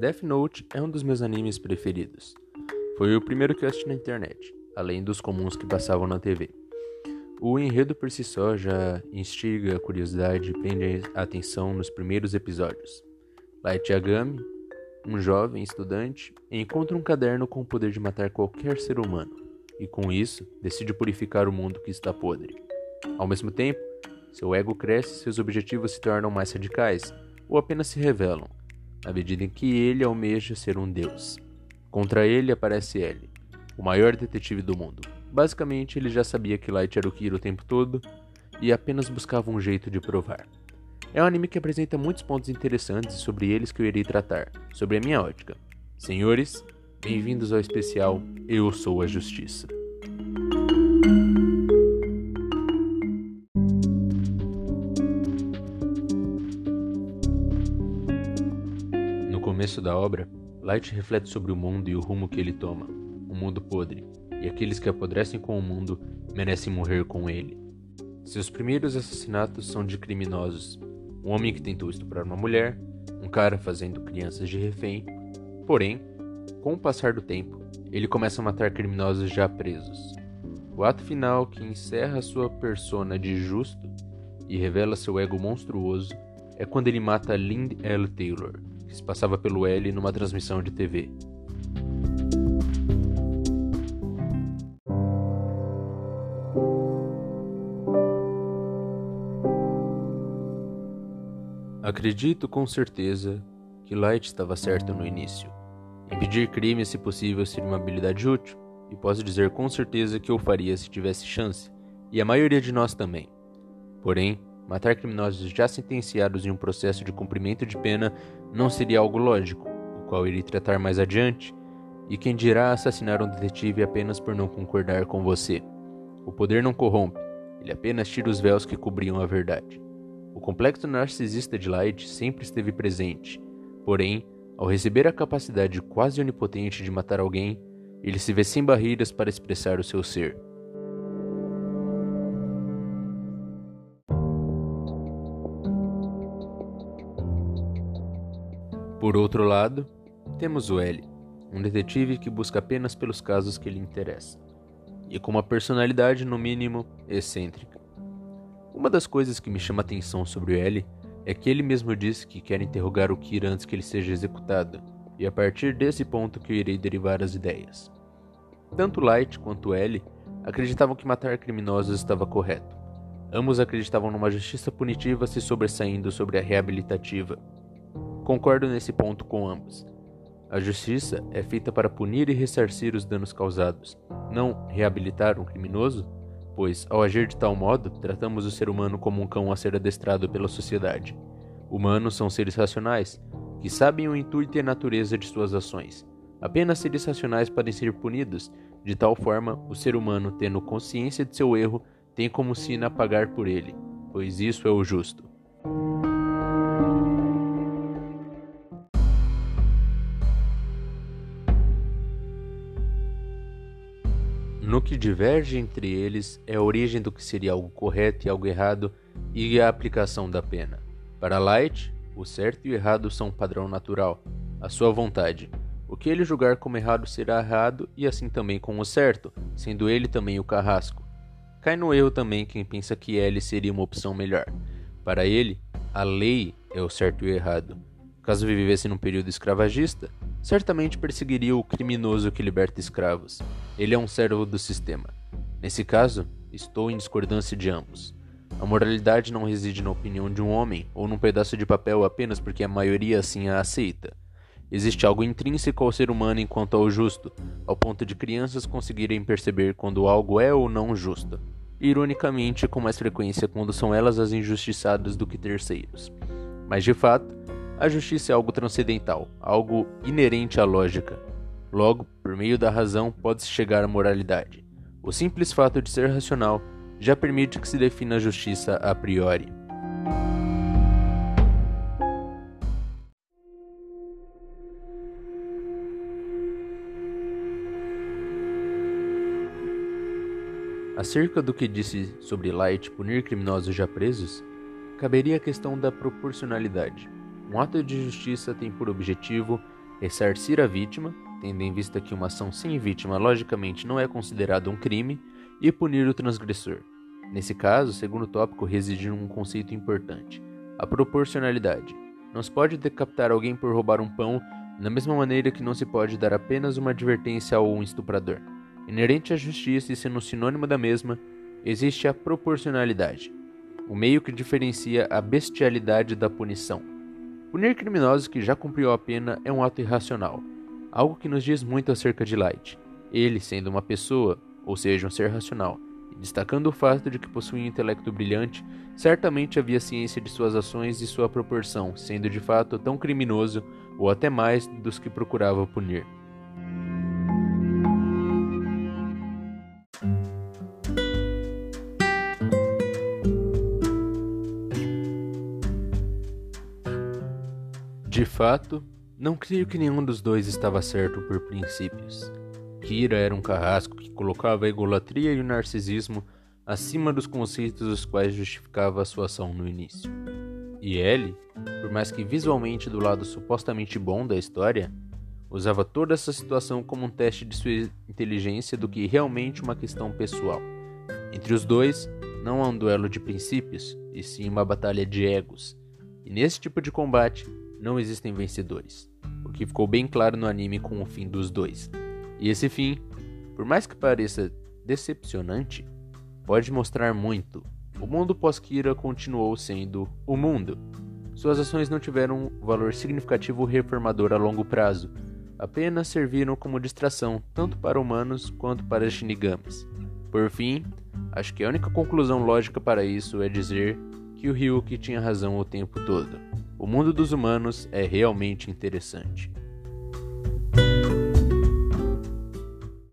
Death Note é um dos meus animes preferidos. Foi o primeiro que eu assisti na internet, além dos comuns que passavam na TV. O enredo por si só já instiga a curiosidade e prende a atenção nos primeiros episódios. Light Yagami, um jovem estudante, encontra um caderno com o poder de matar qualquer ser humano, e com isso decide purificar o mundo que está podre. Ao mesmo tempo, seu ego cresce e seus objetivos se tornam mais radicais, ou apenas se revelam, à medida em que ele almeja ser um deus. Contra ele aparece L, o maior detetive do mundo. Basicamente, ele já sabia que Light era o Kira o tempo todo e apenas buscava um jeito de provar. É um anime que apresenta muitos pontos interessantes sobre eles que eu irei tratar, sobre a minha ótica. Senhores, bem-vindos ao especial Eu Sou a Justiça. Começo da obra, Light reflete sobre o mundo e o rumo que ele toma, um mundo podre, e aqueles que apodrecem com o mundo merecem morrer com ele. Seus primeiros assassinatos são de criminosos, um homem que tentou estuprar uma mulher, um cara fazendo crianças de refém. Porém, com o passar do tempo, ele começa a matar criminosos já presos. O ato final que encerra sua persona de justo e revela seu ego monstruoso é quando ele mata Lind L. Taylor, que se passava pelo L numa transmissão de TV. Acredito com certeza que Light estava certo no início. Impedir crimes, se possível, seria uma habilidade útil, e posso dizer com certeza que eu faria se tivesse chance, e a maioria de nós também. Porém, matar criminosos já sentenciados em um processo de cumprimento de pena não seria algo lógico, o qual irei tratar mais adiante, e quem dirá assassinar um detetive apenas por não concordar com você. O poder não corrompe, ele apenas tira os véus que cobriam a verdade. O complexo narcisista de Light sempre esteve presente, porém, ao receber a capacidade quase onipotente de matar alguém, ele se vê sem barreiras para expressar o seu ser. Por outro lado, temos o L, um detetive que busca apenas pelos casos que lhe interessam, e com uma personalidade, no mínimo, excêntrica. Uma das coisas que me chama atenção sobre o L é que ele mesmo disse que quer interrogar o Kira antes que ele seja executado, e a partir desse ponto que eu irei derivar as ideias. Tanto Light quanto L acreditavam que matar criminosos estava correto. Ambos acreditavam numa justiça punitiva se sobressaindo sobre a reabilitativa. Concordo nesse ponto com ambos. A justiça é feita para punir e ressarcir os danos causados, não reabilitar um criminoso pois, ao agir de tal modo, tratamos o ser humano como um cão a ser adestrado pela sociedade. Humanos são seres racionais, que sabem o intuito e a natureza de suas ações. Apenas seres racionais podem ser punidos, de tal forma, o ser humano, tendo consciência de seu erro, tem como sina pagar por ele, pois isso é o justo. No que diverge entre eles é a origem do que seria algo correto e algo errado e a aplicação da pena. Para Light, o certo e o errado são um padrão natural, a sua vontade. O que ele julgar como errado será errado e assim também com o certo, sendo ele também o carrasco. Cai no erro também quem pensa que L seria uma opção melhor. Para ele, a lei é o certo e o errado. Caso vivesse num período escravagista, certamente perseguiria o criminoso que liberta escravos. Ele é um servo do sistema. Nesse caso, estou em discordância de ambos. A moralidade não reside na opinião de um homem ou num pedaço de papel apenas porque a maioria assim a aceita. Existe algo intrínseco ao ser humano enquanto ao justo, ao ponto de crianças conseguirem perceber quando algo é ou não justo. Ironicamente, com mais frequência quando são elas as injustiçadas do que terceiros. Mas de fato, a justiça é algo transcendental, algo inerente à lógica. Logo, por meio da razão, pode-se chegar à moralidade. O simples fato de ser racional já permite que se defina a justiça a priori. Acerca do que disse sobre Light punir criminosos já presos, caberia a questão da proporcionalidade. Um ato de justiça tem por objetivo ressarcir a vítima, tendo em vista que uma ação sem vítima logicamente não é considerada um crime, e punir o transgressor. Nesse caso, o segundo tópico reside num conceito importante: a proporcionalidade. Não se pode decapitar alguém por roubar um pão da mesma maneira que não se pode dar apenas uma advertência a um estuprador. Inerente à justiça e sendo sinônimo da mesma, existe a proporcionalidade, o meio que diferencia a bestialidade da punição. Punir criminosos que já cumpriu a pena é um ato irracional, algo que nos diz muito acerca de Light. Ele, sendo uma pessoa, ou seja, um ser racional, e destacando o fato de que possui um intelecto brilhante, certamente havia ciência de suas ações e sua proporção, sendo de fato tão criminoso ou até mais dos que procurava punir. De fato, não creio que nenhum dos dois estava certo por princípios. Kira era um carrasco que colocava a egolatria e o narcisismo acima dos conceitos dos quais justificava a sua ação no início. E Ellie, por mais que visualmente do lado supostamente bom da história, usava toda essa situação como um teste de sua inteligência do que realmente uma questão pessoal. Entre os dois, não há um duelo de princípios, e sim uma batalha de egos. E nesse tipo de combate, não existem vencedores, o que ficou bem claro no anime com o fim dos dois. E esse fim, por mais que pareça decepcionante, pode mostrar muito o mundo pós-Kira continuou sendo o mundo. Suas ações não tiveram valor significativo reformador a longo prazo, apenas serviram como distração tanto para humanos quanto para shinigamis. Por fim, acho que a única conclusão lógica para isso é dizer que o Ryuki tinha razão o tempo todo. O mundo dos humanos é realmente interessante.